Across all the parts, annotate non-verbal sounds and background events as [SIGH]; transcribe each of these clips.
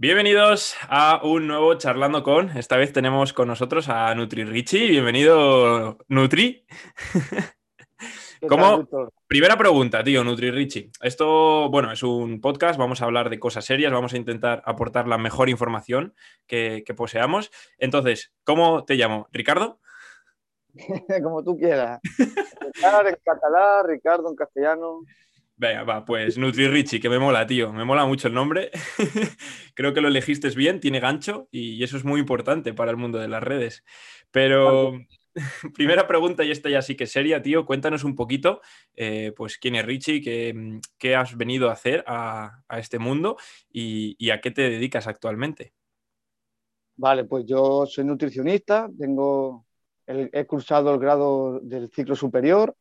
Bienvenidos a un nuevo Charlando con. Esta vez tenemos con nosotros a Nutri Richie. Bienvenido, Nutri. ¿Cómo? Primera pregunta, tío, Nutri Richie. Esto, bueno, es un podcast, vamos a hablar de cosas serias, vamos a intentar aportar la mejor información que, poseamos. Entonces, ¿cómo te llamo? ¿Ricardo? [LAUGHS] Como tú quieras. En catalán, Ricardo en castellano. Venga, va, pues Nutri Richie, que me mola, tío. Me mola mucho el nombre. [LAUGHS] Creo que lo elegiste bien, tiene gancho y eso es muy importante para el mundo de las redes. Pero [LAUGHS] primera pregunta, y esta ya sí que seria, tío. Cuéntanos un poquito, eh, pues, quién es Richie, qué, has venido a hacer a, este mundo y, a qué te dedicas actualmente. Vale, pues yo soy nutricionista, tengo he cursado el grado del ciclo superior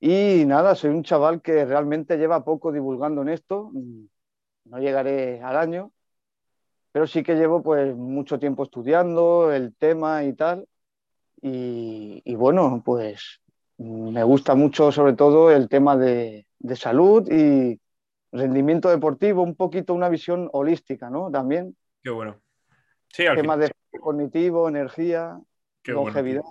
y nada, soy un chaval que realmente lleva poco divulgando en esto, no llegaré al año, pero sí que llevo pues mucho tiempo estudiando el tema y tal. Y, bueno, pues me gusta mucho sobre todo el tema de, salud y rendimiento deportivo, un poquito una visión holística, ¿no? También. Qué bueno. Sí, al tema de cognitivo, energía, longevidad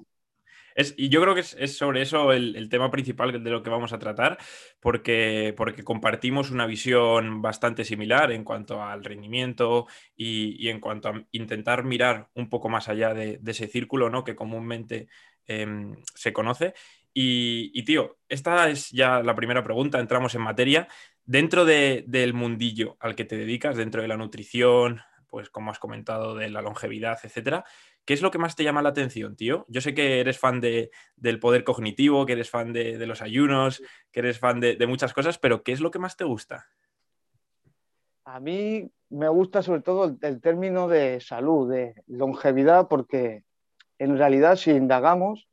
y yo creo que es, sobre eso el, tema principal de lo que vamos a tratar, porque, porque compartimos una visión bastante similar en cuanto al rendimiento y, en cuanto a intentar mirar un poco más allá de, ese círculo ¿no? que comúnmente em, se conoce. Y, tío, esta es ya la primera pregunta, entramos en materia. Dentro del mundillo al que te dedicas, dentro de la nutrición, pues como has comentado, de la longevidad, etcétera, ¿Qué es lo que más te llama la atención, tío? Yo sé que eres fan de, del poder cognitivo, que eres fan de, los ayunos, que eres fan de, muchas cosas, pero ¿qué es lo que más te gusta? A mí me gusta sobre todo el, término de salud, de longevidad, porque en realidad si indagamos,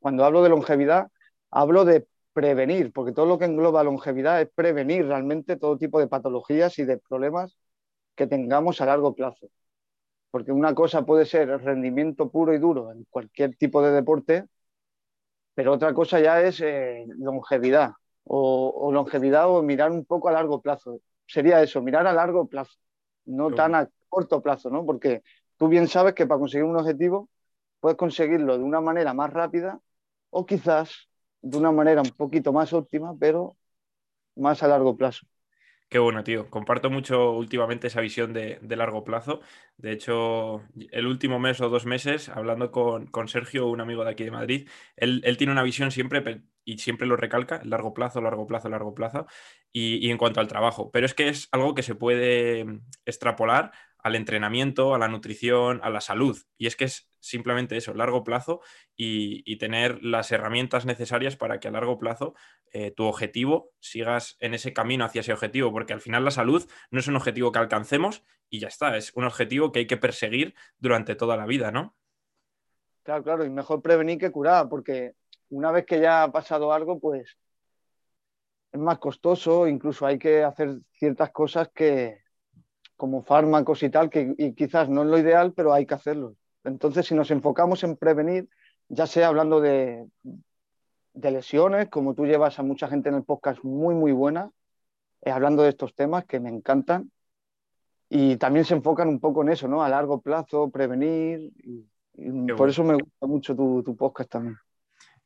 cuando hablo de longevidad, hablo de prevenir, porque todo lo que engloba longevidad es prevenir realmente todo tipo de patologías y de problemas que tengamos a largo plazo porque una cosa puede ser el rendimiento puro y duro en cualquier tipo de deporte, pero otra cosa ya es eh, longevidad o, longevidad o mirar un poco a largo plazo. Sería eso, mirar a largo plazo, no tan a corto plazo, ¿no? Porque tú bien sabes que para conseguir un objetivo puedes conseguirlo de una manera más rápida o quizás de una manera un poquito más óptima, pero más a largo plazo. Qué bueno, tío. Comparto mucho últimamente esa visión de, largo plazo. De hecho, el último mes o dos meses, hablando con, Sergio, un amigo de aquí de Madrid, él, tiene una visión siempre, y siempre lo recalca, largo plazo, largo plazo, largo plazo, y, y en cuanto al trabajo. Pero es que es algo que se puede extrapolar al entrenamiento, a la nutrición, a la salud. Y es que es simplemente eso, largo plazo y, tener las herramientas necesarias para que a largo plazo eh, tu objetivo sigas en ese camino hacia ese objetivo, porque al final la salud no es un objetivo que alcancemos y ya está, es un objetivo que hay que perseguir durante toda la vida, ¿no? Claro, claro, y mejor prevenir que curar, porque una vez que ya ha pasado algo, pues es más costoso, incluso hay que hacer ciertas cosas que, como fármacos y tal, que y quizás no es lo ideal, pero hay que hacerlo. Entonces, si nos enfocamos en prevenir, ya sea hablando de, de lesiones, como tú llevas a mucha gente en el podcast muy, muy buena, eh, hablando de estos temas que me encantan, y también se enfocan un poco en eso, ¿no? A largo plazo, prevenir, y, por eso me gusta mucho tu, tu podcast también.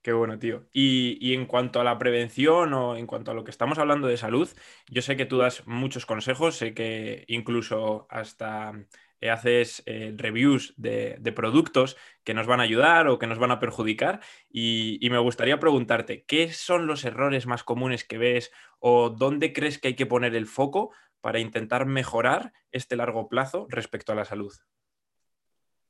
Qué bueno, tío. Y, en cuanto a la prevención o en cuanto a lo que estamos hablando de salud, yo sé que tú das muchos consejos, sé que incluso hasta eh, haces eh, reviews de, productos que nos van a ayudar o que nos van a perjudicar. Y, y, me gustaría preguntarte, ¿qué son los errores más comunes que ves o dónde crees que hay que poner el foco para intentar mejorar este largo plazo respecto a la salud?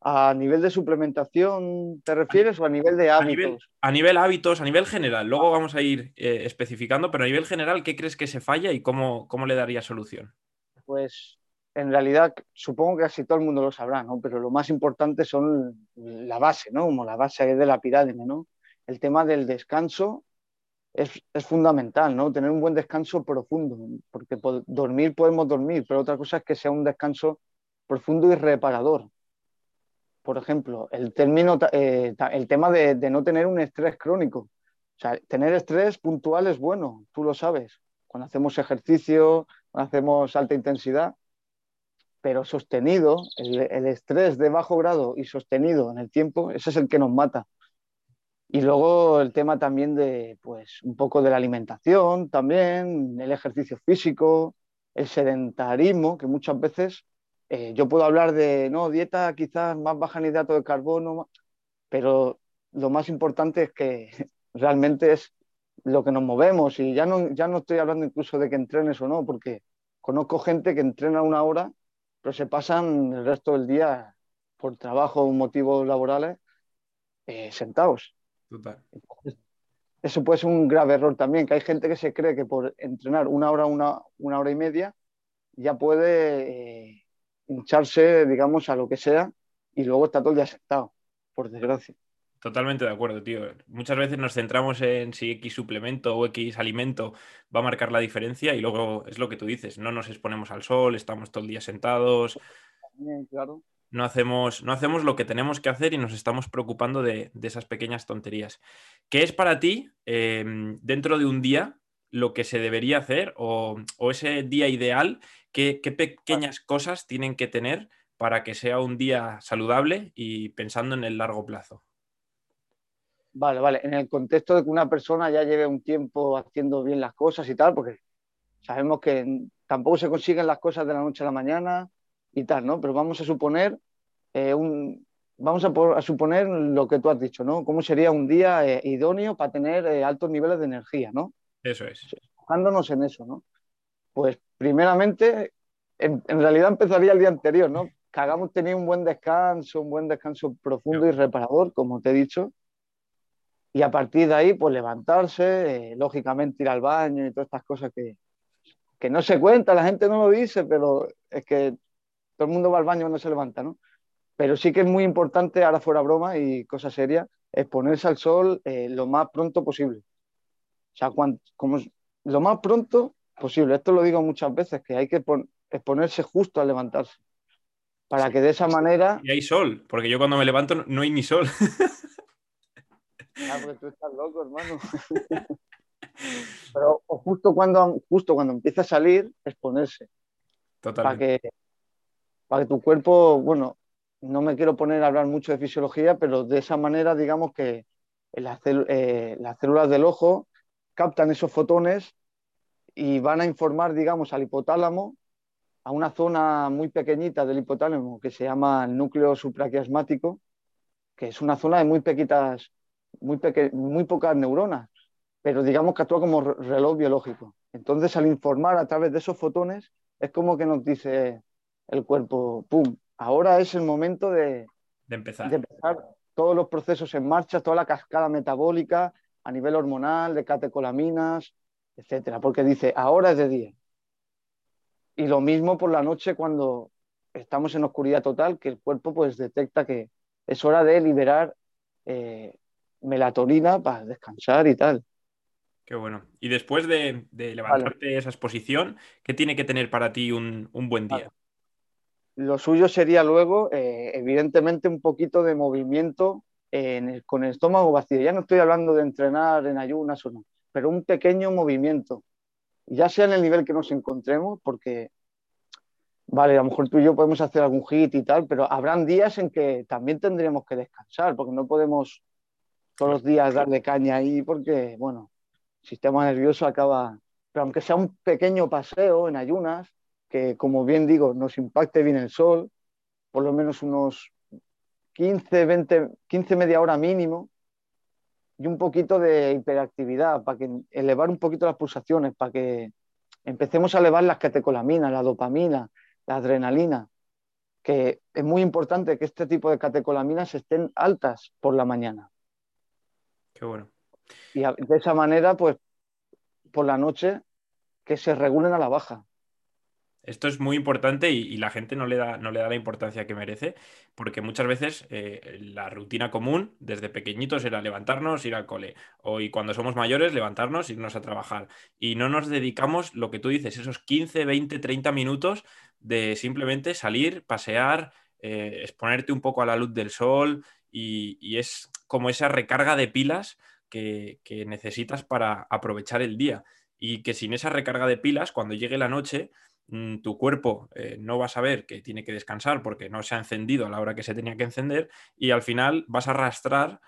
¿A nivel de suplementación te refieres o a nivel de hábitos? A nivel, hábitos, a nivel general. Luego vamos a ir eh, especificando, pero a nivel general, ¿qué crees que se falla y cómo, cómo le daría solución? Pues en realidad supongo que casi todo el mundo lo sabrá, ¿no? Pero lo más importante son la base, ¿no? Como la base de la pirámide, ¿no? El tema del descanso es, es, fundamental, ¿no? Tener un buen descanso profundo, porque dormir podemos dormir, pero otra cosa es que sea un descanso profundo y reparador por ejemplo, el, término, eh, el tema de, no tener un estrés crónico. O sea, tener estrés puntual es bueno, tú lo sabes. Cuando hacemos ejercicio, cuando hacemos alta intensidad, pero sostenido, el, el, estrés de bajo grado y sostenido en el tiempo, ese es el que nos mata. Y luego el tema también de, pues, un poco de la alimentación, también el ejercicio físico, el sedentarismo, que muchas veces eh, yo puedo hablar de, no, dieta quizás más baja en hidrato de carbono, pero lo más importante es que [LAUGHS] realmente es lo que nos movemos y ya no, ya no estoy hablando incluso de que entrenes o no, porque conozco gente que entrena una hora, pero se pasan el resto del día por trabajo o motivos laborales eh, sentados. Total. Eso puede ser un grave error también, que hay gente que se cree que por entrenar una hora, una, una hora y media, ya puede eh, hincharse, digamos, a lo que sea, y luego está todo el día sentado, por desgracia. Totalmente de acuerdo, tío. Muchas veces nos centramos en si X suplemento o X alimento va a marcar la diferencia y luego es lo que tú dices, no nos exponemos al sol, estamos todo el día sentados. claro no hacemos, no hacemos lo que tenemos que hacer y nos estamos preocupando de, esas pequeñas tonterías. ¿Qué es para ti, em, dentro de un día, lo que se debería hacer o, ese día ideal? ¿Qué, pequeñas cosas tienen que tener para que sea un día saludable y pensando en el largo plazo? Vale, vale. En el contexto de que una persona ya lleve un tiempo haciendo bien las cosas y tal, porque sabemos que tampoco se consiguen las cosas de la noche a la mañana, y tal, ¿no? Pero vamos a suponer eh, un, vamos a, suponer lo que tú has dicho, ¿no? ¿Cómo sería un día eh, idóneo para tener eh, altos niveles de energía, ¿no? Eso es. Enfocándonos en eso, ¿no? Pues primeramente, en, realidad empezaría el día anterior, ¿no? Que hagamos tener un buen descanso, un buen descanso profundo y reparador, como te he dicho. Y a partir de ahí, pues levantarse, lógicamente ir al baño y todas estas cosas que, que no se cuenta, la gente no lo dice, pero es que todo el mundo va al baño cuando se levanta, ¿no? Pero sí que es muy importante, ahora fuera broma y cosa seria, exponerse al sol eh, lo más pronto posible. O sea, como, lo más pronto posible. Esto lo digo muchas veces, que hay que exponerse justo al levantarse. Para que de esa manera... Y hay sol, porque yo cuando me levanto no hay ni sol. Ah, porque tú estás loco, hermano. [LAUGHS] Pero justo cuando, justo cuando empieza a salir, exponerse. Totalmente. Para que para que tu cuerpo, bueno, no me quiero poner a hablar mucho de fisiología, pero de esa manera, digamos que las, eh, las células del ojo captan esos fotones y van a informar, digamos, al hipotálamo, a una zona muy pequeñita del hipotálamo que se llama el núcleo supraquiasmático, que es una zona de muy pequitas, muy, muy pocas neuronas, pero digamos que actúa como reloj biológico. Entonces, al informar a través de esos fotones, es como que nos dice, el cuerpo, ¡pum! Ahora es el momento de, empezar. empezar todos los procesos en marcha, toda la cascada metabólica a nivel hormonal, de catecolaminas, etcétera, porque dice, ahora es de día. Y lo mismo por la noche cuando estamos en oscuridad total, que el cuerpo pues detecta que es hora de liberar eh, melatonina para descansar y tal. Qué bueno. Y después de, levantarte esa exposición, ¿qué tiene que tener para ti un, buen día? Lo suyo sería luego, eh, evidentemente, un poquito de movimiento con el estómago vacío. Ya no estoy hablando de entrenar en ayunas o no, pero un pequeño movimiento, ya sea en el nivel que nos encontremos, porque, vale, a lo mejor tú y yo podemos hacer algún hit y tal, pero habrán días en que también tendremos que descansar, porque no podemos todos los días darle caña ahí, porque, bueno, el sistema nervioso acaba, pero aunque sea un pequeño paseo en ayunas, que, como bien digo, nos impacte bien el sol, por lo menos unos 15, 20, 15 media hora mínimo, y un poquito de hiperactividad, para que elevar un poquito las pulsaciones, para que empecemos a elevar las catecolaminas, la dopamina, la adrenalina, que es muy importante que este tipo de catecolaminas estén altas por la mañana. Qué bueno. Y de esa manera, pues, por la noche, que se regulen a la baja. Esto es muy importante y, la gente no le, da, no le da la importancia que merece, porque muchas veces eh, la rutina común desde pequeñitos era levantarnos, ir al cole, o y cuando somos mayores, levantarnos, irnos a trabajar. Y no nos dedicamos, lo que tú dices, esos 15, 20, 30 minutos de simplemente salir, pasear, eh, exponerte un poco a la luz del sol, y, es como esa recarga de pilas que, necesitas para aprovechar el día. Y que sin esa recarga de pilas, cuando llegue la noche, tu cuerpo eh, no va a saber que tiene que descansar porque no se ha encendido a la hora que se tenía que encender y al final vas a arrastrar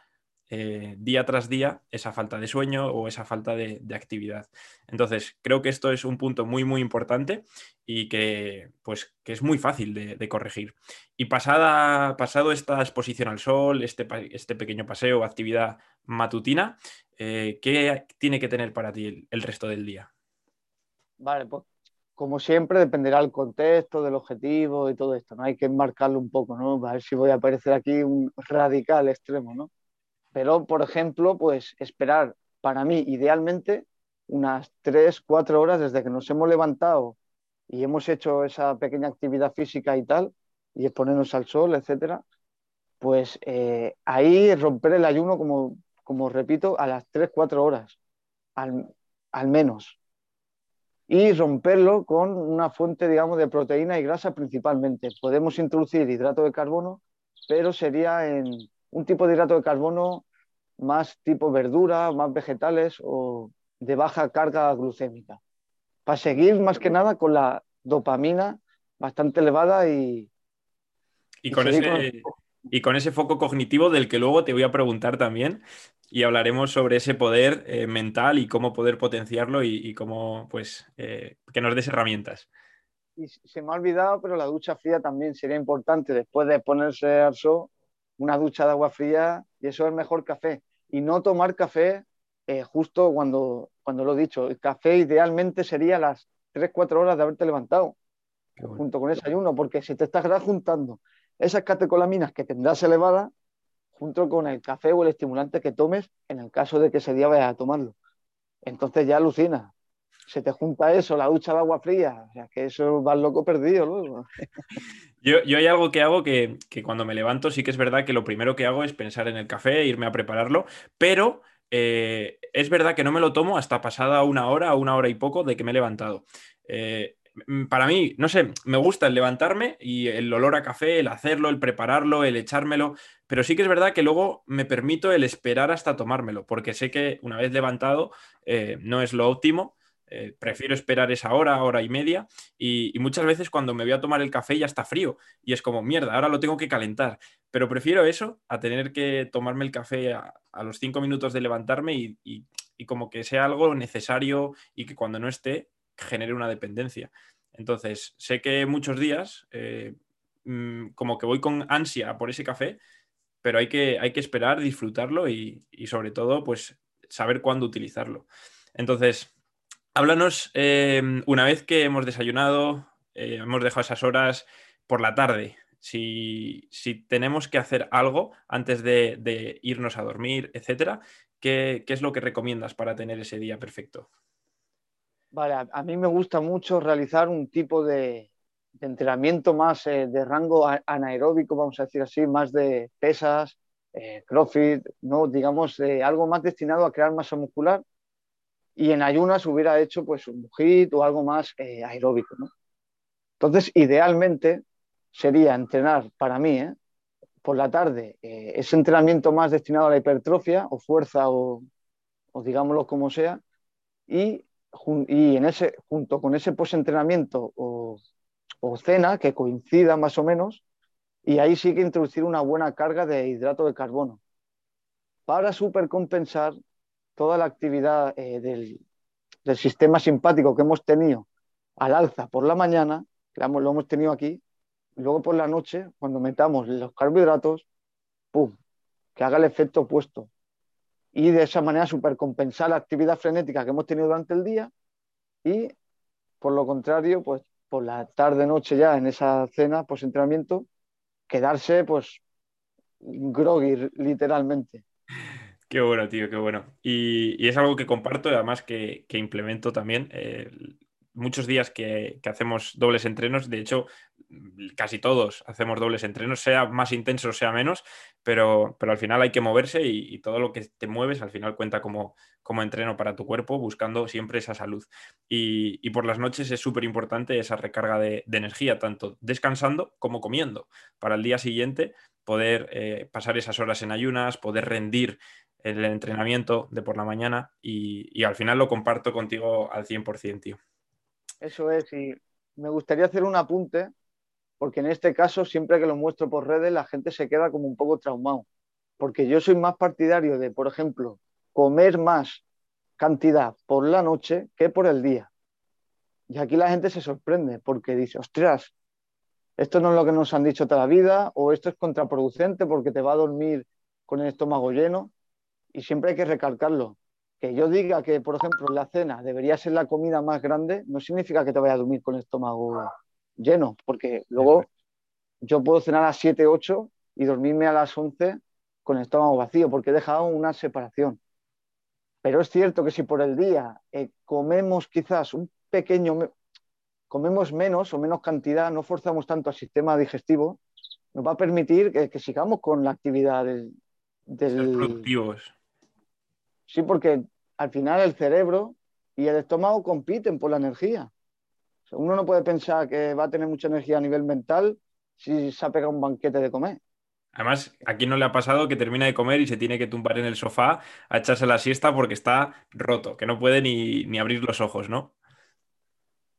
eh, día tras día esa falta de sueño o esa falta de, actividad. Entonces, creo que esto es un punto muy, muy importante y que, pues, que es muy fácil de, corregir. Y pasada, pasado esta exposición al sol, este, este pequeño paseo, actividad matutina, eh, ¿qué tiene que tener para ti el, resto del día? Vale, pues como siempre dependerá del contexto, del objetivo y todo esto, ¿no? Hay que enmarcarlo un poco, ¿no? A ver si voy a aparecer aquí un radical extremo, ¿no? Pero, por ejemplo, pues esperar para mí, idealmente, unas 3, 4 horas desde que nos hemos levantado y hemos hecho esa pequeña actividad física y tal, y exponernos al sol, etcétera, pues eh, ahí romper el ayuno, como, como repito, a las 3, 4 horas, al, al menos. Y romperlo con una fuente, digamos, de proteína y grasa principalmente. Podemos introducir hidrato de carbono, pero sería en un tipo de hidrato de carbono más tipo verdura, más vegetales o de baja carga glucémica. Para seguir más que nada con la dopamina bastante elevada y... Y, con, ese, y con ese foco cognitivo del que luego te voy a preguntar también y hablaremos sobre ese poder eh, mental y cómo poder potenciarlo y, cómo, pues, eh, que nos des herramientas. Y se me ha olvidado, pero la ducha fría también sería importante después de ponerse al sol una ducha de agua fría y eso es mejor café. Y no tomar café eh, justo cuando, cuando lo he dicho. El café idealmente sería las 3-4 horas de haberte levantado, junto con ese ayuno, porque si te estás [LAUGHS] juntando esas catecolaminas que tendrás elevadas, junto con el café o el estimulante que tomes, en el caso de que ese día vayas a tomarlo. Entonces ya alucina. Se te junta eso, la ducha de agua fría, o sea, que eso va loco perdido luego. [LAUGHS] Yo, hay algo que hago que, cuando me levanto sí que es verdad que lo primero que hago es pensar en el café, irme a prepararlo, pero eh, es verdad que no me lo tomo hasta pasada una hora una hora y poco de que me he levantado. Eh, para mí, no sé, me gusta el levantarme y el olor a café, el hacerlo, el prepararlo, el echármelo, pero sí que es verdad que luego me permito el esperar hasta tomármelo, porque sé que una vez levantado eh, no es lo óptimo eh, prefiero esperar esa hora, hora y media, y, muchas veces cuando me voy a tomar el café ya está frío y es como, mierda, ahora lo tengo que calentar. Pero prefiero eso a tener que tomarme el café a, los cinco minutos de levantarme y, como que sea algo necesario y que cuando no esté genere una dependencia. Entonces, sé que muchos días eh, mm, como que voy con ansia por ese café, pero hay que, hay que esperar, disfrutarlo y, y sobre todo, pues saber cuándo utilizarlo. Entonces, Háblanos, em, una vez que hemos desayunado, eh, hemos dejado esas horas por la tarde, si, tenemos que hacer algo antes de, irnos a dormir, etcétera, ¿qué, es lo que recomiendas para tener ese día perfecto? Vale, a, mí me gusta mucho realizar un tipo de, entrenamiento más eh, de rango anaeróbico, vamos a decir así, más de pesas, eh, crossfit, ¿no? digamos, algo más destinado a crear masa muscular y en ayunas hubiera hecho pues un HIIT o algo más eh, aeróbico. Entonces, idealmente sería entrenar para mí ¿eh? por la tarde eh, ese entrenamiento más destinado a la hipertrofia o fuerza o, digámoslo como sea y, y, en ese, junto con ese postentrenamiento o, o cena que coincida más o menos y ahí sí que introducir una buena carga de hidrato de carbono para supercompensar toda la actividad eh, del, sistema simpático que hemos tenido al alza por la mañana, que lo hemos tenido aquí, luego por la noche, cuando metamos los carbohidratos, ¡pum!, que haga el efecto opuesto. Y de esa manera supercompensar la actividad frenética que hemos tenido durante el día y, por lo contrario, pues por la tarde-noche ya en esa cena, pues entrenamiento, quedarse pues groggy literalmente. Qué bueno, tío, qué bueno. Y, es algo que comparto y además que, implemento también. Muchos días que, hacemos dobles entrenos, de hecho, casi todos hacemos dobles entrenos, sea más intenso, sea menos, pero, pero al final hay que moverse y, todo lo que te mueves al final cuenta como, como entreno para tu cuerpo, buscando siempre esa salud. Y, por las noches es súper importante esa recarga de, energía, tanto descansando como comiendo, para el día siguiente poder eh, pasar esas horas en ayunas, poder rendir el entrenamiento de por la mañana y, al final lo comparto contigo al 100%, tío. Eso es, y me gustaría hacer un apunte, porque en este caso, siempre que lo muestro por redes, la gente se queda como un poco traumado. Porque yo soy más partidario de, por ejemplo, comer más cantidad por la noche que por el día. Y aquí la gente se sorprende porque dice, ostras, esto no es lo que nos han dicho toda la vida o esto es contraproducente porque te va a dormir con el estómago lleno. Y siempre hay que recalcarlo. Que yo diga que, por ejemplo, la cena debería ser la comida más grande, no significa que te vaya a dormir con el estómago lleno, porque luego yo puedo cenar a las 7, 8 y dormirme a las 11 con el estómago vacío, porque he dejado una separación. Pero es cierto que si por el día eh, comemos quizás un pequeño, comemos menos o menos cantidad, no forzamos tanto al sistema digestivo, nos va a permitir que, sigamos con la actividad del... productivos. Sí, porque al final el cerebro y el estómago compiten por la energía. uno no puede pensar que va a tener mucha energía a nivel mental si se ha pegado un banquete de comer. Además, ¿a quién no le ha pasado que termina de comer y se tiene que tumbar en el sofá a echarse la siesta porque está roto, que no puede ni, abrir los ojos, ¿no?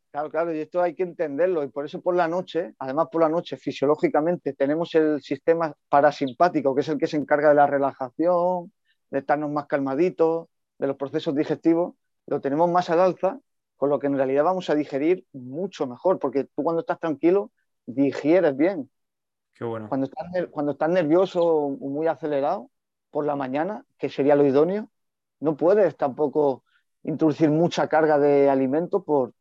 Claro, claro, y esto hay que entenderlo. Y por eso por la noche, además por la noche, fisiológicamente, tenemos el sistema parasimpático, que es el que se encarga de la relajación, de estarnos más calmaditos, de los procesos digestivos, lo tenemos más al alza, con lo que en realidad vamos a digerir mucho mejor, porque tú cuando estás tranquilo, digieres bien. Cuando estás, cuando estás nervioso o muy acelerado por la mañana, que sería lo idóneo, no puedes tampoco introducir mucha carga de alimento por,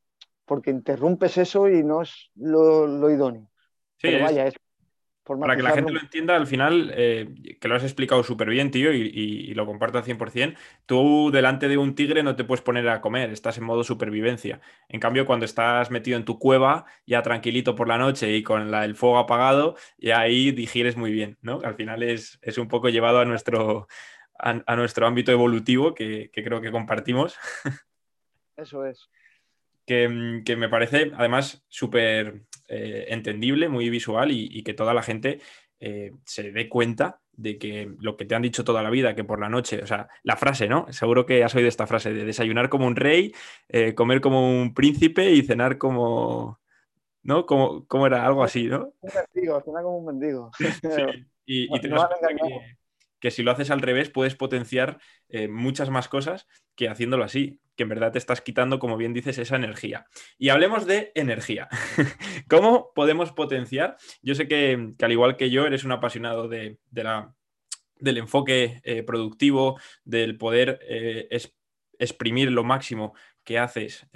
porque interrumpes eso y no es lo, idóneo. Sí, vaya, es, para que la gente lo entienda, al final, eh, que lo has explicado súper bien, tío, y, lo comparto al 100%, tú delante de un tigre no te puedes poner a comer, estás en modo supervivencia. En cambio, cuando estás metido en tu cueva, ya tranquilito por la noche y con el fuego apagado, y ahí digieres muy bien, ¿no? Al final es, un poco llevado a nuestro, a, nuestro ámbito evolutivo que, creo que compartimos. [LAUGHS] Eso es. Que, que me parece además súper eh, entendible, muy visual y, que toda la gente eh, se dé cuenta de que lo que te han dicho toda la vida, que por la noche, o sea, la frase, ¿no? Seguro que has oído esta frase de desayunar como un rey, eh, comer como un príncipe y cenar como, ¿no? Como, como era algo así, ¿no? Un mendigo, cenar como un mendigo. [LAUGHS] Y, y te que si lo haces al revés puedes potenciar eh, muchas más cosas que haciéndolo así, que en verdad te estás quitando, como bien dices, esa energía. Y hablemos de energía. [LAUGHS] ¿Cómo podemos potenciar? Yo sé que, al igual que yo, eres un apasionado de, la, del enfoque eh, productivo, del poder eh, exprimir lo máximo que haces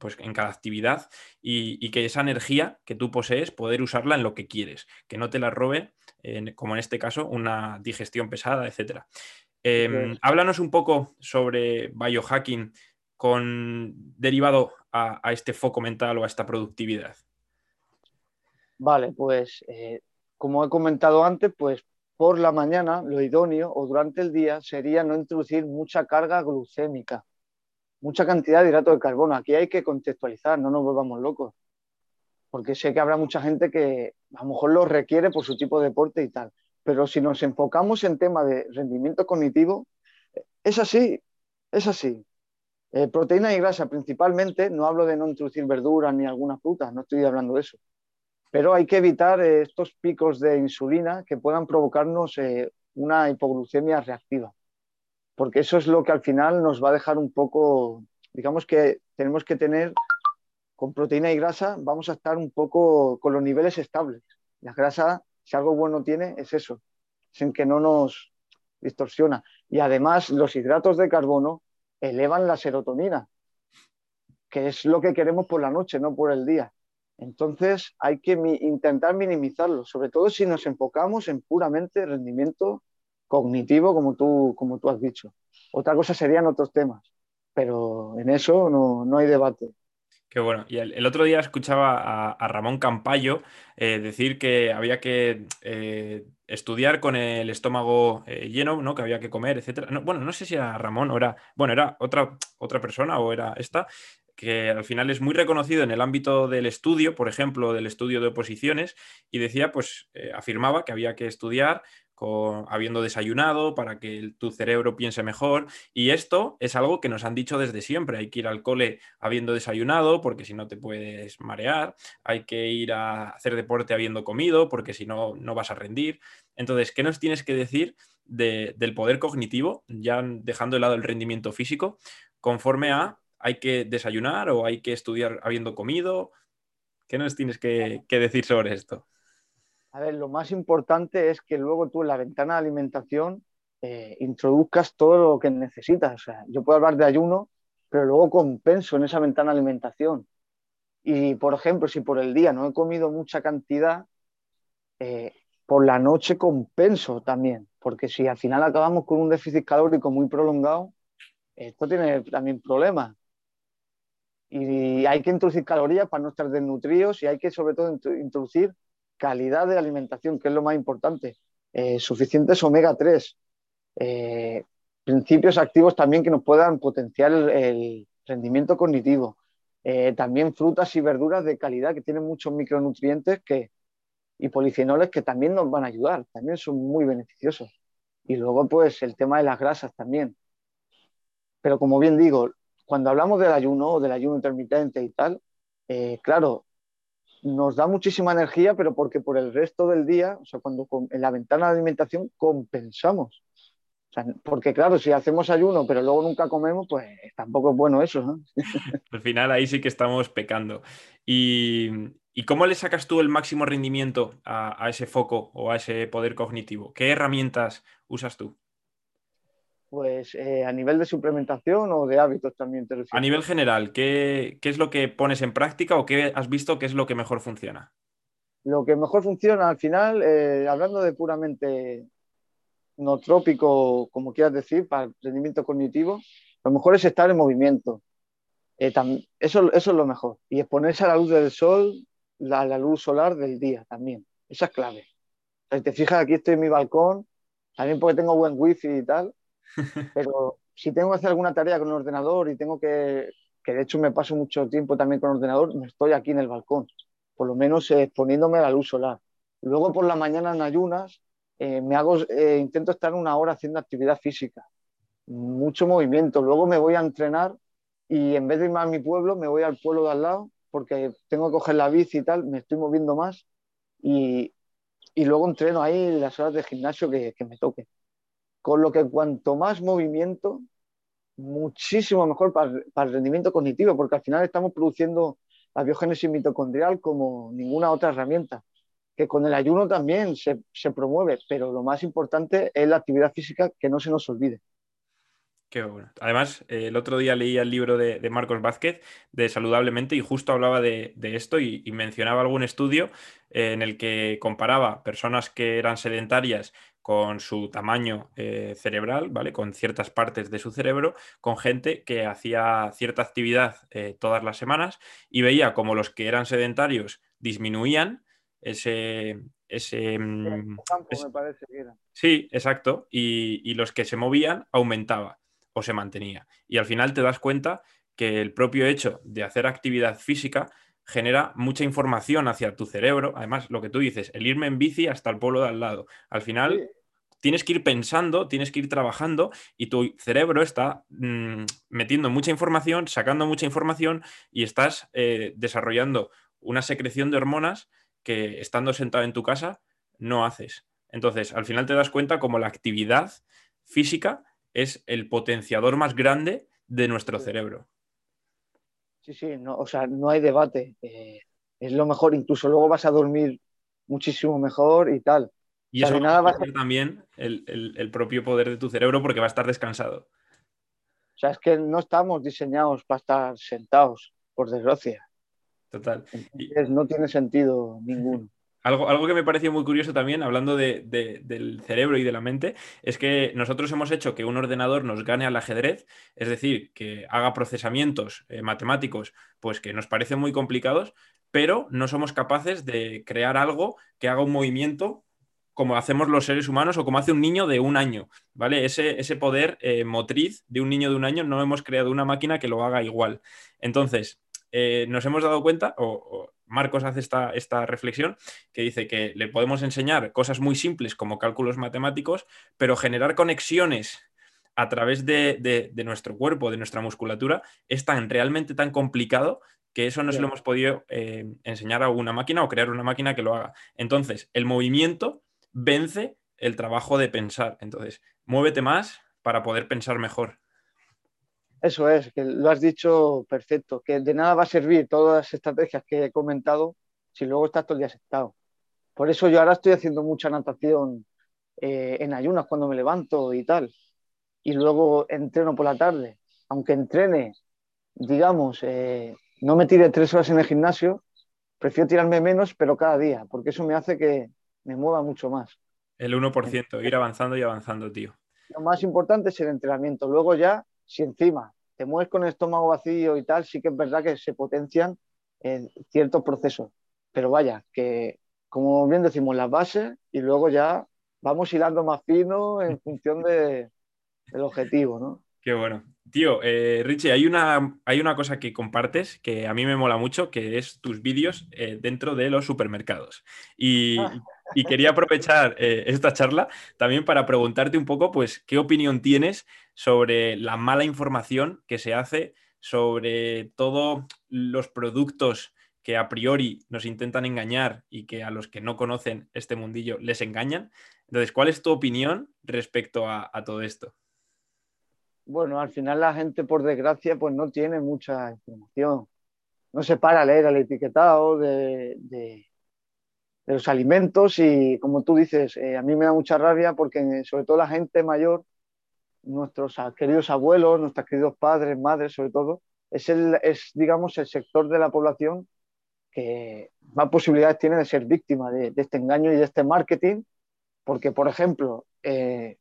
pues en cada actividad y, que esa energía que tú posees, poder usarla en lo que quieres, que no te la robe como en este caso, una digestión pesada, etc. Em, háblanos un poco sobre biohacking con, derivado a, este foco mental o a esta productividad. Vale, pues eh, como he comentado antes, pues por la mañana lo idóneo o durante el día sería no introducir mucha carga glucémica, mucha cantidad de hidrato de carbono. Aquí hay que contextualizar, no nos volvamos locos porque sé que habrá mucha gente que a lo mejor lo requiere por su tipo de deporte y tal. Pero si nos enfocamos en tema de rendimiento cognitivo, es así, es así. Eh, proteína y grasa principalmente, no hablo de no introducir verduras ni alguna fruta, no estoy hablando de eso. Pero hay que evitar eh, estos picos de insulina que puedan provocarnos eh, una hipoglucemia reactiva, porque eso es lo que al final nos va a dejar un poco, digamos que tenemos que tener con proteína y grasa vamos a estar un poco con los niveles estables. La grasa, si algo bueno tiene, es eso, es en que no nos distorsiona. Y además los hidratos de carbono elevan la serotonina, que es lo que queremos por la noche, no por el día. Entonces hay que intentar minimizarlo, sobre todo si nos enfocamos en puramente rendimiento cognitivo, como tú, como tú has dicho. Otra cosa serían otros temas, pero en eso no, no hay debate. Qué bueno. Y el, otro día escuchaba a, Ramón Campayo eh, decir que había que eh, estudiar con el estómago eh, lleno, ¿no? Que había que comer, etcétera. bueno, no sé si era Ramón o era. Bueno, era otra, otra persona o era esta, que al final es muy reconocido en el ámbito del estudio, por ejemplo, del estudio de oposiciones, y decía, pues, afirmaba que había que estudiar habiendo desayunado para que tu cerebro piense mejor. Y esto es algo que nos han dicho desde siempre. Hay que ir al cole habiendo desayunado porque si no te puedes marear. Hay que ir a hacer deporte habiendo comido porque si no, no vas a rendir. Entonces, ¿qué nos tienes que decir del poder cognitivo, ya dejando de lado el rendimiento físico, conforme a hay que desayunar o hay que estudiar habiendo comido? ¿Qué nos tienes que decir sobre esto? A ver, lo más importante es que luego tú en la ventana de alimentación eh, introduzcas todo lo que necesitas. O sea, yo puedo hablar de ayuno, pero luego compenso en esa ventana de alimentación. Y, por ejemplo, si por el día no he comido mucha cantidad, eh, por la noche compenso también, porque si al final acabamos con un déficit calórico muy prolongado, esto tiene también problemas. Y hay que introducir calorías para no estar desnutridos y hay que sobre todo introducir calidad de alimentación, que es lo más importante, eh, suficientes omega 3, eh, principios activos también que nos puedan potenciar el, rendimiento cognitivo, eh, también frutas y verduras de calidad que tienen muchos micronutrientes que, y polifenoles que también nos van a ayudar, también son muy beneficiosos. Y luego, pues, el tema de las grasas también. Pero como bien digo, cuando hablamos del ayuno o del ayuno intermitente y tal, claro, nos da muchísima energía, pero porque por el resto del día, o sea, cuando en la ventana de alimentación compensamos. porque claro, si hacemos ayuno, pero luego nunca comemos, pues tampoco es bueno eso. ¿no? [LAUGHS] Al final ahí sí que estamos pecando. ¿Y, cómo le sacas tú el máximo rendimiento a ese foco o a ese poder cognitivo? ¿Qué herramientas usas tú? Pues eh, a nivel de suplementación o de hábitos también te A nivel general, ¿qué, es lo que pones en práctica o qué has visto que es lo que mejor funciona? Lo que mejor funciona al final, eh, hablando de puramente no trópico, como quieras decir, para el rendimiento cognitivo, lo mejor es estar en movimiento. Eh, eso, eso, es lo mejor. Y exponerse a la luz del sol, la, la luz solar del día también. Esa es clave. Si te fijas, aquí estoy en mi balcón, también porque tengo buen wifi y tal, pero si tengo que hacer alguna tarea con el ordenador y tengo que, que de hecho me paso mucho tiempo también con el ordenador, me estoy aquí en el balcón, por lo menos exponiéndome a la luz solar. Luego por la mañana en ayunas eh, me hago, eh, intento estar una hora haciendo actividad física, mucho movimiento. Luego me voy a entrenar y en vez de irme a mi pueblo, me voy al pueblo de al lado porque tengo que coger la bici y tal, me estoy moviendo más y, y luego entreno ahí las horas de gimnasio que, que me toque. Con lo que cuanto más movimiento, muchísimo mejor para, el rendimiento cognitivo, porque al final estamos produciendo la biogénesis mitocondrial como ninguna otra herramienta, que con el ayuno también se, promueve, pero lo más importante es la actividad física, que no se nos olvide. Qué bueno. Además, eh, el otro día leía el libro de, Marcos Vázquez de Saludablemente y justo hablaba de, esto y, mencionaba algún estudio en el que comparaba personas que eran sedentarias con su tamaño eh, cerebral, ¿vale? Con ciertas partes de su cerebro, con gente que hacía cierta actividad eh, todas las semanas y veía como los que eran sedentarios disminuían ese... ese, mm, me parece que era. Sí, exacto. Y, los que se movían aumentaba o se mantenía. Y al final te das cuenta que el propio hecho de hacer actividad física genera mucha información hacia tu cerebro. Además, lo que tú dices, el irme en bici hasta el pueblo de al lado. Al final, tienes que ir pensando, tienes que ir trabajando y tu cerebro está mm, metiendo mucha información, sacando mucha información y estás eh, desarrollando una secreción de hormonas que estando sentado en tu casa no haces. Entonces, al final te das cuenta como la actividad física es el potenciador más grande de nuestro cerebro. Sí, sí, no, o sea, no hay debate. Eh, es lo mejor, incluso luego vas a dormir muchísimo mejor y tal. Y eso nada va a ser también el, propio poder de tu cerebro porque va a estar descansado. O sea, es que no estamos diseñados para estar sentados, por desgracia. Total. no tiene sentido ninguno. [LAUGHS] Algo, algo, que me pareció muy curioso también, hablando del cerebro y de la mente, es que nosotros hemos hecho que un ordenador nos gane al ajedrez, es decir, que haga procesamientos eh, matemáticos, pues que nos parecen muy complicados, pero no somos capaces de crear algo que haga un movimiento como hacemos los seres humanos o como hace un niño de un año, ¿vale? Ese, ese poder eh, motriz de un niño de un año no hemos creado una máquina que lo haga igual. Entonces, eh, nos hemos dado cuenta, o Marcos hace esta, esta reflexión que dice que le podemos enseñar cosas muy simples como cálculos matemáticos, pero generar conexiones a través de, nuestro cuerpo, de nuestra musculatura, es tan realmente tan complicado que eso no se lo hemos podido eh, enseñar a una máquina o crear una máquina que lo haga. Entonces, el movimiento vence el trabajo de pensar. Entonces, muévete más para poder pensar mejor. Eso es, que lo has dicho perfecto, que de nada va a servir todas las estrategias que he comentado si luego estás todo el día sentado. Por eso yo ahora estoy haciendo mucha natación eh, en ayunas cuando me levanto y tal. Y luego entreno por la tarde. Aunque entrene, digamos, eh, no me tire tres horas en el gimnasio, prefiero tirarme menos, pero cada día, porque eso me hace que me mueva mucho más. El 1%, ir avanzando y avanzando, tío. Lo más importante es el entrenamiento. Luego ya si encima te mueves con el estómago vacío y tal, sí que es verdad que se potencian en ciertos procesos. Pero vaya, que como bien decimos, las bases y luego ya vamos hilando más fino en función de, del objetivo, ¿no? Qué bueno. Tío, eh, Richie, hay una, hay una cosa que compartes que a mí me mola mucho, que es tus vídeos eh, dentro de los supermercados. Y, [LAUGHS] quería aprovechar eh, esta charla también para preguntarte un poco, pues, qué opinión tienes sobre la mala información que se hace sobre todos los productos que a priori nos intentan engañar y que a los que no conocen este mundillo les engañan. Entonces, ¿cuál es tu opinión respecto a todo esto? Bueno, al final la gente, por desgracia, pues no tiene mucha información. No se para a leer el etiquetado de, los alimentos y, como tú dices, eh, a mí me da mucha rabia porque sobre todo la gente mayor, nuestros queridos abuelos, nuestros queridos padres, madres, sobre todo, es, el, es digamos, el sector de la población que más posibilidades tiene de ser víctima de, este engaño y de este marketing, porque, por ejemplo, eh,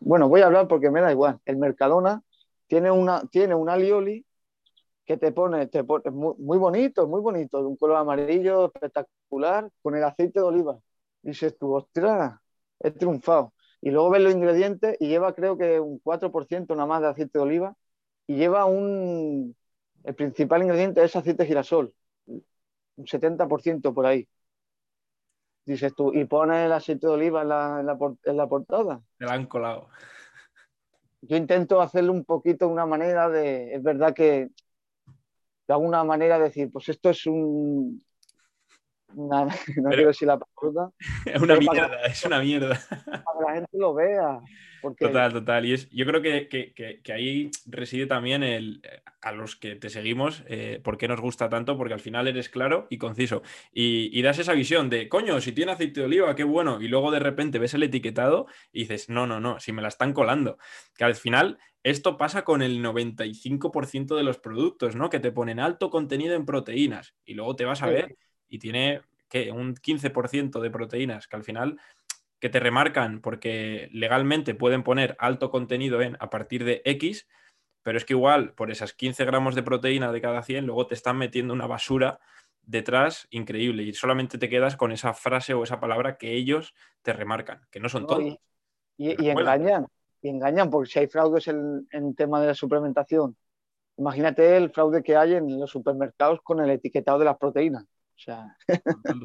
bueno, voy a hablar porque me da igual. El Mercadona tiene una, tiene un alioli que te pone, te muy, bonito, muy bonito, de un color amarillo espectacular, con el aceite de oliva. Dices tú, ostras, he triunfado. Y luego ves los ingredientes y lleva creo que un 4% nada más de aceite de oliva y lleva un, el principal ingrediente es aceite de girasol, un 70% por ahí dices tú, y pones el aceite de oliva en la, en la, portada. Te la han colado. Yo intento hacerlo un poquito una manera de, es verdad que de alguna manera decir, pues esto es un, no [LAUGHS] quiero decir la palabra. [LAUGHS] Es una mierda, es una mierda. Para que la gente lo vea. Total, total. Y es, yo creo que, ahí reside también el, a los que te seguimos, eh, por qué nos gusta tanto, porque al final eres claro y conciso. Y, das esa visión de, coño, si tiene aceite de oliva, qué bueno. Y luego de repente ves el etiquetado y dices, no, no, no, si me la están colando. Que al final esto pasa con el 95% de los productos, ¿no? Que te ponen alto contenido en proteínas y luego te vas a ver y tiene ¿qué? un 15% de proteínas, que al final que te remarcan porque legalmente pueden poner alto contenido en a partir de X, pero es que igual por esas 15 gramos de proteína de cada 100, luego te están metiendo una basura detrás increíble y solamente te quedas con esa frase o esa palabra que ellos te remarcan, que no son todos. Y, engañan, y engañan, porque si hay fraudes en, en tema de la suplementación, imagínate el fraude que hay en los supermercados con el etiquetado de las proteínas. Sea...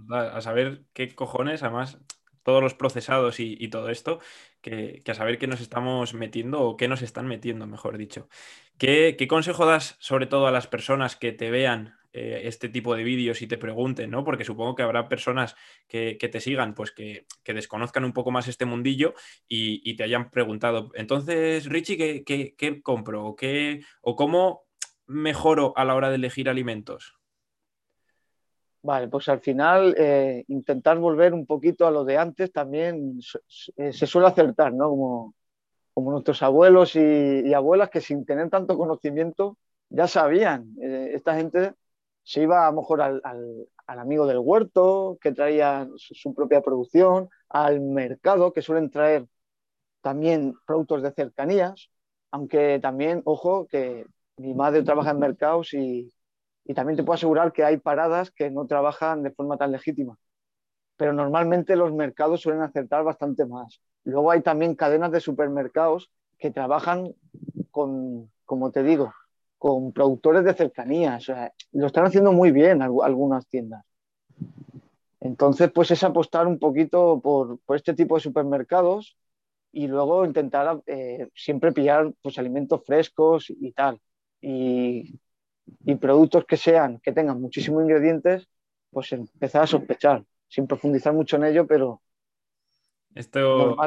A saber qué cojones, además, todos los procesados y, todo esto, que, a saber qué nos estamos metiendo o qué nos están metiendo, mejor dicho. ¿Qué, consejo das sobre todo a las personas que te vean eh, este tipo de vídeos y te pregunten, ¿no? Porque supongo que habrá personas que, te sigan, pues que, desconozcan un poco más este mundillo y, te hayan preguntado, entonces, Richie, ¿qué, qué, compro? ¿O, qué, ¿O cómo mejoro a la hora de elegir alimentos? Vale, pues al final eh, intentar volver un poquito a lo de antes también eh, se suele acertar, ¿no? Como, como nuestros abuelos y, abuelas que sin tener tanto conocimiento ya sabían. Eh, esta gente se iba a lo mejor al, amigo del huerto que traía su, propia producción, al mercado que suelen traer también productos de cercanías, aunque también, ojo, que mi madre trabaja en mercados y y también te puedo asegurar que hay paradas que no trabajan de forma tan legítima. Pero normalmente los mercados suelen acertar bastante más. Luego hay también cadenas de supermercados que trabajan con, como te digo, con productores de cercanía. O lo están haciendo muy bien algunas tiendas. Entonces, pues es apostar un poquito por, este tipo de supermercados y luego intentar eh, siempre pillar pues, alimentos frescos y tal. Y, y, productos que sean, que tengan muchísimos ingredientes, pues empezar a sospechar, sin profundizar mucho en ello, pero esto,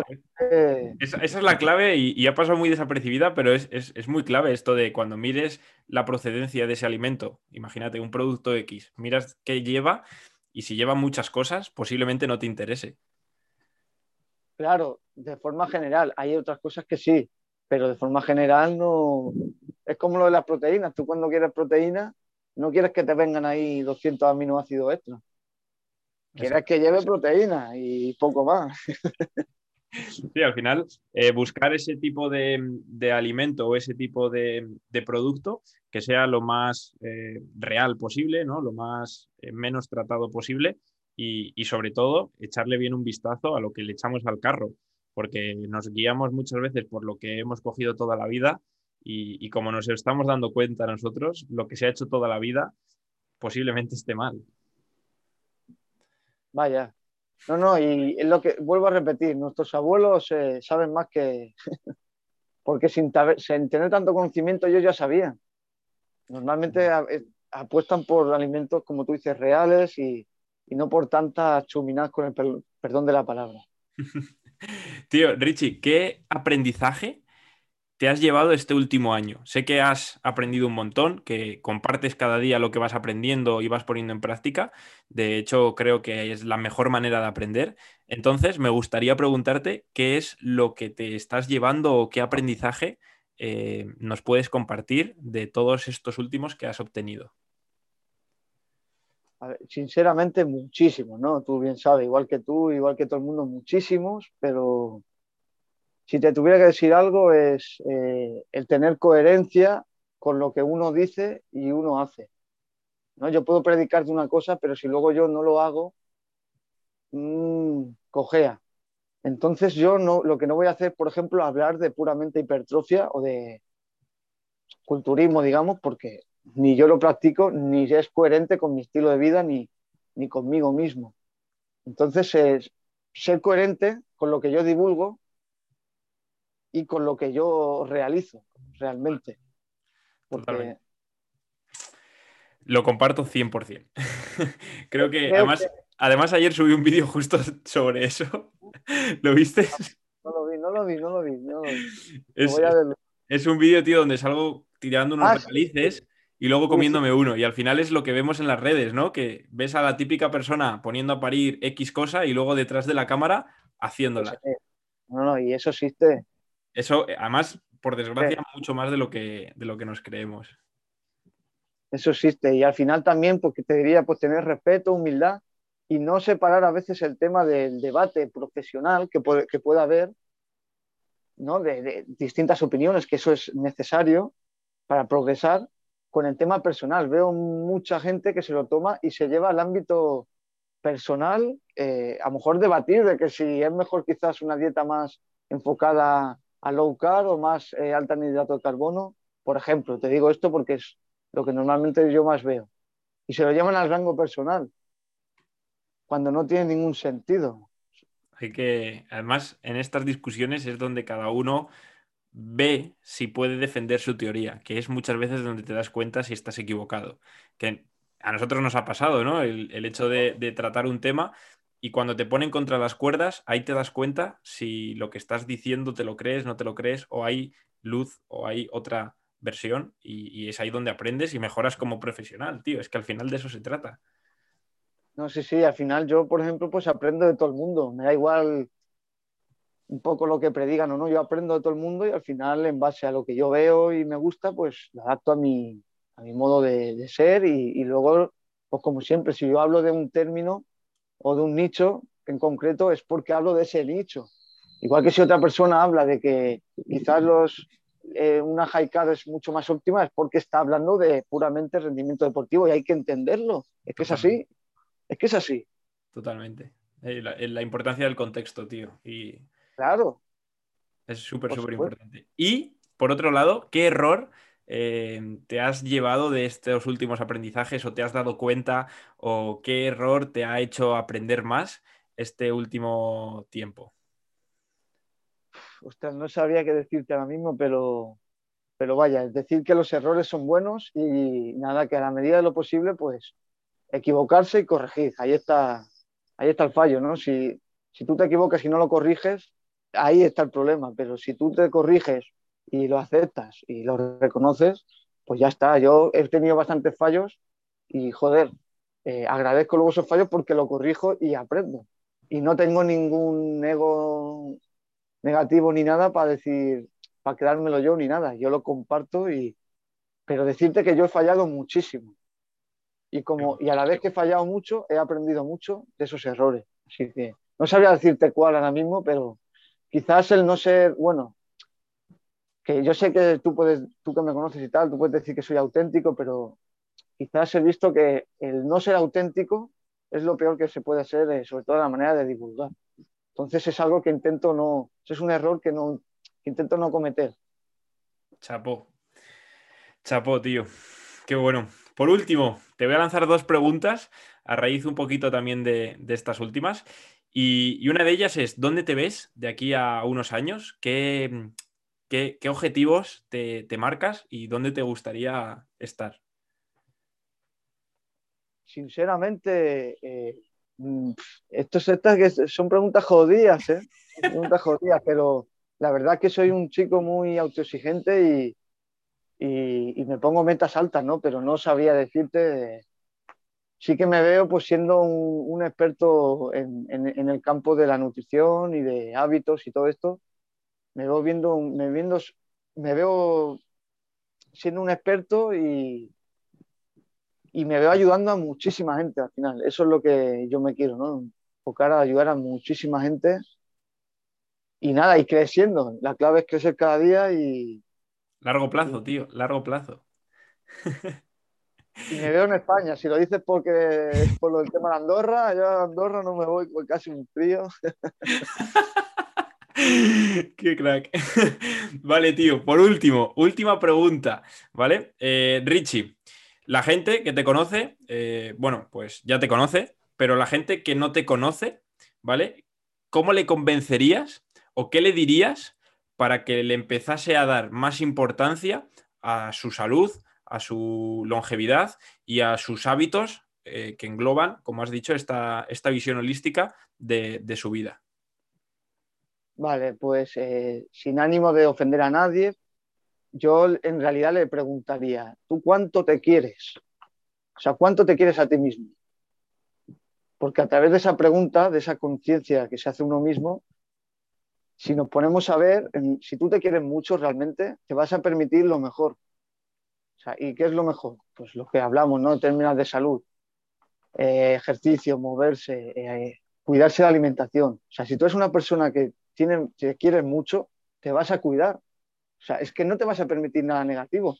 esa, es la clave y, ha pasado muy desapercibida, pero es, muy clave esto de cuando mires la procedencia de ese alimento. Imagínate un producto X, miras qué lleva y si lleva muchas cosas, posiblemente no te interese. Claro, de forma general, hay otras cosas que sí, pero de forma general no. Es como lo de las proteínas. Tú cuando quieres proteína, no quieres que te vengan ahí 200 aminoácidos extra. Quieres que lleve proteína y poco más. [LAUGHS] Sí, al final, eh, buscar ese tipo de, alimento o ese tipo de, producto que sea lo más eh, real posible, ¿no? lo más eh, menos tratado posible y, sobre todo echarle bien un vistazo a lo que le echamos al carro, porque nos guiamos muchas veces por lo que hemos cogido toda la vida y, y como nos estamos dando cuenta nosotros, lo que se ha hecho toda la vida posiblemente esté mal. Vaya. No, no, y es lo que vuelvo a repetir, nuestros abuelos eh, saben más que. [LAUGHS] Porque sin, tener tanto conocimiento ellos ya sabían. Normalmente eh, apuestan por alimentos, como tú dices, reales y, no por tantas chuminadas con el perdón de la palabra. [LAUGHS] Tío, Richie, ¿qué aprendizaje te has llevado este último año? Sé que has aprendido un montón, que compartes cada día lo que vas aprendiendo y vas poniendo en práctica. De hecho, creo que es la mejor manera de aprender. Entonces, me gustaría preguntarte qué es lo que te estás llevando o qué aprendizaje eh, nos puedes compartir de todos estos últimos que has obtenido. Sinceramente, muchísimos, ¿no? Tú bien sabes, igual que tú, igual que todo el mundo, muchísimos, pero si te tuviera que decir algo es eh, el tener coherencia con lo que uno dice y uno hace. ¿no? Yo puedo predicarte una cosa, pero si luego yo no lo hago, mmm, cojea. Entonces yo no, lo que no voy a hacer, por ejemplo, hablar de puramente hipertrofia o de culturismo, digamos, porque ni yo lo practico, ni es coherente con mi estilo de vida, ni, ni conmigo mismo. Entonces, es ser coherente con lo que yo divulgo y con lo que yo realizo realmente. Lo comparto 100%. [LAUGHS] Creo que además, además ayer subí un vídeo justo sobre eso. [LAUGHS] ¿Lo viste? No lo vi, no lo vi, no lo vi. Es, un vídeo, tío, donde salgo tirando unos ah, y luego comiéndome uno. Y al final es lo que vemos en las redes, ¿no? Que ves a la típica persona poniendo a parir X cosa y luego detrás de la cámara haciéndola. No, no, y eso existe. Eso, eh, además, por desgracia, mucho más de lo que, de lo que nos creemos. Eso existe. Y al final también, porque te diría, pues tener respeto, humildad y no separar a veces el tema del debate profesional que puede, que pueda haber, ¿no? De, distintas opiniones, que eso es necesario para progresar, con el tema personal. Veo mucha gente que se lo toma y se lleva al ámbito personal, eh, a lo mejor debatir de que si es mejor quizás una dieta más enfocada a low carb o más eh, alta en hidrato de carbono, por ejemplo. Te digo esto porque es lo que normalmente yo más veo. Y se lo llaman al rango personal, cuando no tiene ningún sentido. Hay que, además, en estas discusiones es donde cada uno ve si puede defender su teoría, que es muchas veces donde te das cuenta si estás equivocado. Que a nosotros nos ha pasado, ¿no? El, hecho de, de, tratar un tema y cuando te ponen contra las cuerdas, ahí te das cuenta si lo que estás diciendo te lo crees, no te lo crees, o hay luz o hay otra versión, y, es ahí donde aprendes y mejoras como profesional, tío. Es que al final de eso se trata. No, sí, sí, al final yo, por ejemplo, pues aprendo de todo el mundo. Me da igual un poco lo que predigan o no, yo aprendo de todo el mundo y al final, en base a lo que yo veo y me gusta, pues lo adapto a mi, a mi modo de, ser y, y luego, pues como siempre, si yo hablo de un término, o de un nicho en concreto es porque hablo de ese nicho. Igual que si otra persona habla de que quizás los, eh, una high es mucho más óptima, es porque está hablando de puramente rendimiento deportivo y hay que entenderlo. Es que es así. Es que es así. Totalmente. Eh, eh, la, importancia del contexto, tío. Y claro. Es súper, súper importante. Y, por otro lado, ¿qué error eh, te has llevado de estos últimos aprendizajes o te has dado cuenta o qué error te ha hecho aprender más este último tiempo? Ostras, no sabía qué decirte ahora mismo, pero, pero vaya, es decir que los errores son buenos y nada, que a la medida de lo posible, pues equivocarse y corregir. Ahí está, ahí está el fallo, ¿no? Si, si tú te equivocas y no lo corriges, ahí está el problema, pero si tú te corriges y lo aceptas y lo reconoces, pues ya está. Yo he tenido bastantes fallos y joder, eh, agradezco luego esos fallos porque lo corrijo y aprendo. Y no tengo ningún ego negativo ni nada para decir, para quedármelo yo ni nada. Yo lo comparto y, pero decirte que yo he fallado muchísimo. Y, como, y a la vez que he fallado mucho, he aprendido mucho de esos errores. Así que no sabría decirte cuál ahora mismo, pero quizás el no ser, bueno, que yo sé que tú puedes, tú que me conoces y tal, tú puedes decir que soy auténtico, pero quizás he visto que el no ser auténtico es lo peor que se puede hacer, eh, sobre todo la manera de divulgar. Entonces es algo que intento no, es un error que no intento no cometer. Chapo. Chapo, tío. Qué bueno. Por último, te voy a lanzar dos preguntas a raíz un poquito también de estas últimas. Y, una de ellas es, ¿dónde te ves de aquí a unos años? ¿Qué, qué, objetivos te, marcas y dónde te gustaría estar? Sinceramente, eh, mm, estas son preguntas jodidas, ¿eh? Preguntas jodidas, pero la verdad es que soy un chico muy autoexigente y, y, me pongo metas altas, ¿no? Pero no sabía decirte sí que me veo pues siendo un, experto en, el campo de la nutrición y de hábitos y todo esto. Me veo viendo, me veo siendo un experto y, y me veo ayudando a muchísima gente al final. Eso es lo que yo me quiero, ¿no? Enfocar a ayudar a muchísima gente y nada, y creciendo. La clave es crecer cada día y... Largo plazo, tío, largo plazo. [LAUGHS] Y me veo en España. Si lo dices porque por lo del tema de Andorra, yo a Andorra no me voy porque casi un frío. [LAUGHS] Qué crack. Vale, tío. Por último, última pregunta. ¿Vale? Eh, Richie, la gente que te conoce, eh, bueno, pues ya te conoce, pero la gente que no te conoce, ¿vale? ¿Cómo le convencerías o qué le dirías para que le empezase a dar más importancia a su salud, a su longevidad y a sus hábitos eh, que engloban, como has dicho, esta, esta visión holística de, su vida. Vale, pues eh, sin ánimo de ofender a nadie, yo en realidad le preguntaría, ¿tú cuánto te quieres? O sea, ¿cuánto te quieres a ti mismo? Porque a través de esa pregunta, de esa conciencia que se hace uno mismo, si nos ponemos a ver, si tú te quieres mucho realmente, te vas a permitir lo mejor. ¿Y qué es lo mejor? Pues lo que hablamos, ¿no? Términos de salud, eh, ejercicio, moverse, eh, cuidarse de alimentación. O sea, si tú eres una persona que, tiene, que quieres mucho, te vas a cuidar. O sea, es que no te vas a permitir nada negativo.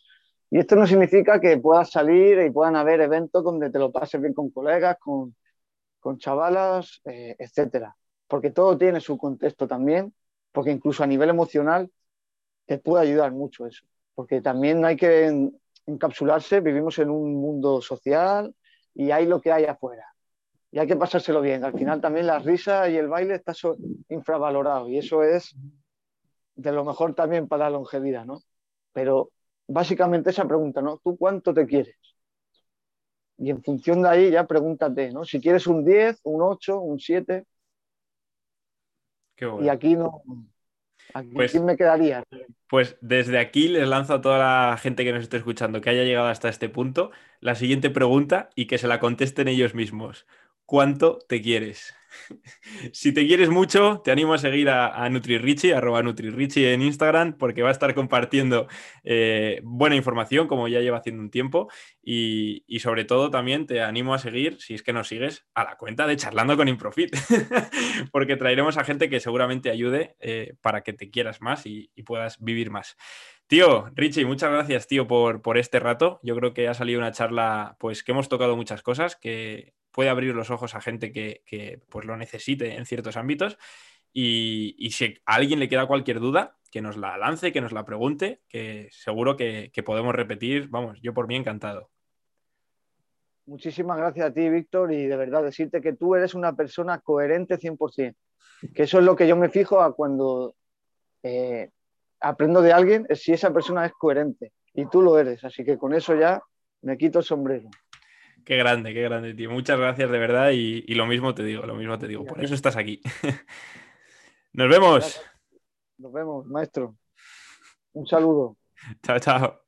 Y esto no significa que puedas salir y puedan haber eventos donde te lo pases bien con colegas, con, con chavalas, eh, etcétera. Porque todo tiene su contexto también, porque incluso a nivel emocional te puede ayudar mucho eso. Porque también hay que encapsularse, vivimos en un mundo social y hay lo que hay afuera. Y hay que pasárselo bien. Al final también la risa y el baile está infravalorado y eso es de lo mejor también para la longevidad, ¿no? Pero básicamente esa pregunta, ¿no? ¿Tú cuánto te quieres? Y en función de ahí ya pregúntate, ¿no? Si quieres un 10, un 8, un 7. Y aquí no, Aquí pues, me quedaría. Pues desde aquí les lanzo a toda la gente que nos esté escuchando que haya llegado hasta este punto la siguiente pregunta y que se la contesten ellos mismos. ¿Cuánto te quieres? si te quieres mucho, te animo a seguir a, a NutriRichi, arroba NutriRichi en Instagram, porque va a estar compartiendo eh, buena información, como ya lleva haciendo un tiempo. Y, sobre todo también te animo a seguir, si es que nos sigues, a la cuenta de Charlando con Improfit, [LAUGHS] porque traeremos a gente que seguramente ayude eh, para que te quieras más y, puedas vivir más. Tío, Richie, muchas gracias, tío, por, por, este rato. Yo creo que ha salido una charla, pues, que hemos tocado muchas cosas, que puede abrir los ojos a gente que, pues lo necesite en ciertos ámbitos. Y, si a alguien le queda cualquier duda, que nos la lance, que nos la pregunte, que seguro que, podemos repetir. Vamos, yo por mí encantado. Muchísimas gracias a ti, Víctor, y de verdad decirte que tú eres una persona coherente 100%, que eso es lo que yo me fijo cuando eh, aprendo de alguien, es si esa persona es coherente, y tú lo eres, así que con eso ya me quito el sombrero. Qué grande, qué grande, tío. Muchas gracias de verdad y, lo mismo te digo, lo mismo te digo. Por eso estás aquí. [LAUGHS] Nos vemos. Nos vemos, maestro. Un saludo. Chao, chao.